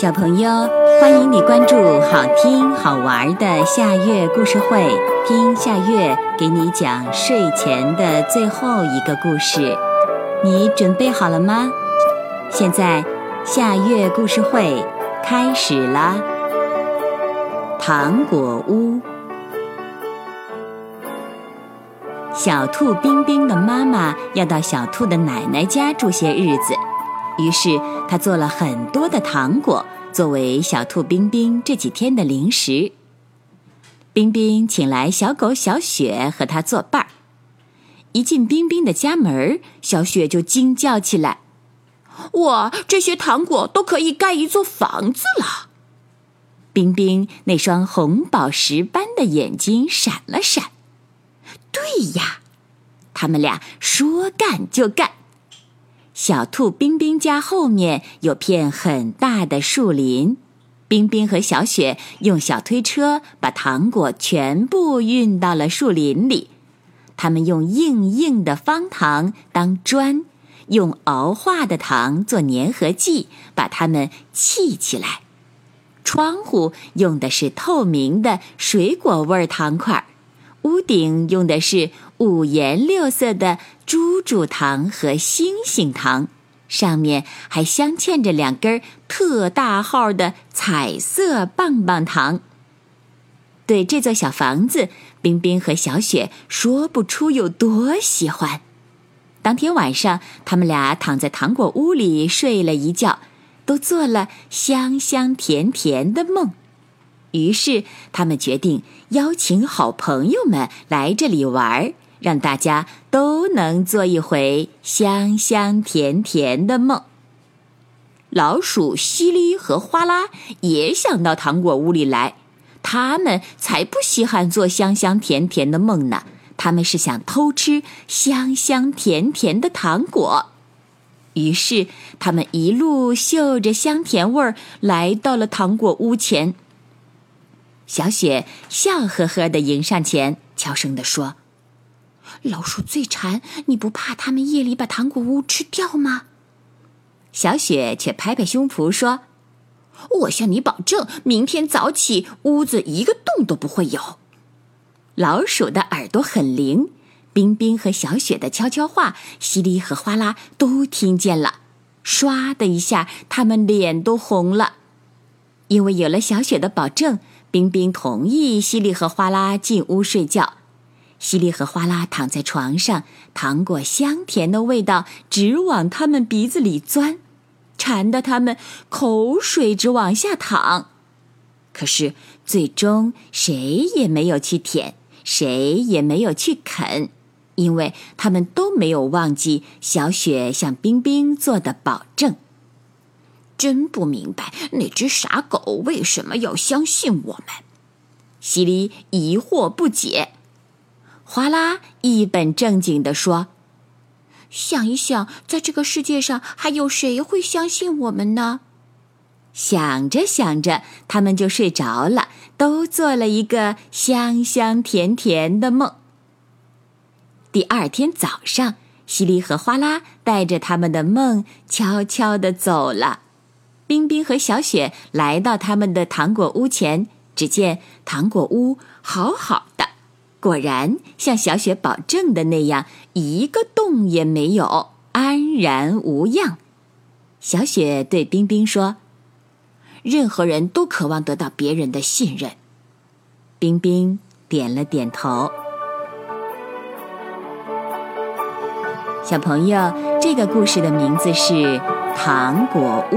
小朋友，欢迎你关注好听好玩的夏月故事会，听夏月给你讲睡前的最后一个故事。你准备好了吗？现在夏月故事会开始啦！糖果屋，小兔冰冰的妈妈要到小兔的奶奶家住些日子。于是他做了很多的糖果，作为小兔冰冰这几天的零食。冰冰请来小狗小雪和他作伴儿。一进冰冰的家门，小雪就惊叫起来：“哇，这些糖果都可以盖一座房子了！”冰冰那双红宝石般的眼睛闪了闪。对呀，他们俩说干就干。小兔冰冰家后面有片很大的树林，冰冰和小雪用小推车把糖果全部运到了树林里。他们用硬硬的方糖当砖，用熬化的糖做粘合剂，把它们砌起来。窗户用的是透明的水果味糖块，屋顶用的是五颜六色的。猪猪糖和星星糖，上面还镶嵌着两根特大号的彩色棒棒糖。对这座小房子，冰冰和小雪说不出有多喜欢。当天晚上，他们俩躺在糖果屋里睡了一觉，都做了香香甜甜的梦。于是，他们决定邀请好朋友们来这里玩儿。让大家都能做一回香香甜甜的梦。老鼠西里和哗啦也想到糖果屋里来，他们才不稀罕做香香甜甜的梦呢。他们是想偷吃香香甜甜的糖果。于是，他们一路嗅着香甜味儿，来到了糖果屋前。小雪笑呵呵地迎上前，悄声地说。老鼠最馋，你不怕他们夜里把糖果屋吃掉吗？小雪却拍拍胸脯说：“我向你保证，明天早起屋子一个洞都不会有。”老鼠的耳朵很灵，冰冰和小雪的悄悄话，稀里和哗啦都听见了。唰的一下，他们脸都红了，因为有了小雪的保证，冰冰同意稀里和哗啦进屋睡觉。稀里和哗啦躺在床上，糖果香甜的味道直往他们鼻子里钻，馋得他们口水直往下淌。可是最终谁也没有去舔，谁也没有去啃，因为他们都没有忘记小雪向冰冰做的保证。真不明白那只傻狗为什么要相信我们？西里疑惑不解。哗啦！一本正经地说：“想一想，在这个世界上还有谁会相信我们呢？”想着想着，他们就睡着了，都做了一个香香甜甜的梦。第二天早上，西里和哗啦带着他们的梦悄悄地走了。冰冰和小雪来到他们的糖果屋前，只见糖果屋好好的。果然像小雪保证的那样，一个洞也没有，安然无恙。小雪对冰冰说：“任何人都渴望得到别人的信任。”冰冰点了点头。小朋友，这个故事的名字是《糖果屋》，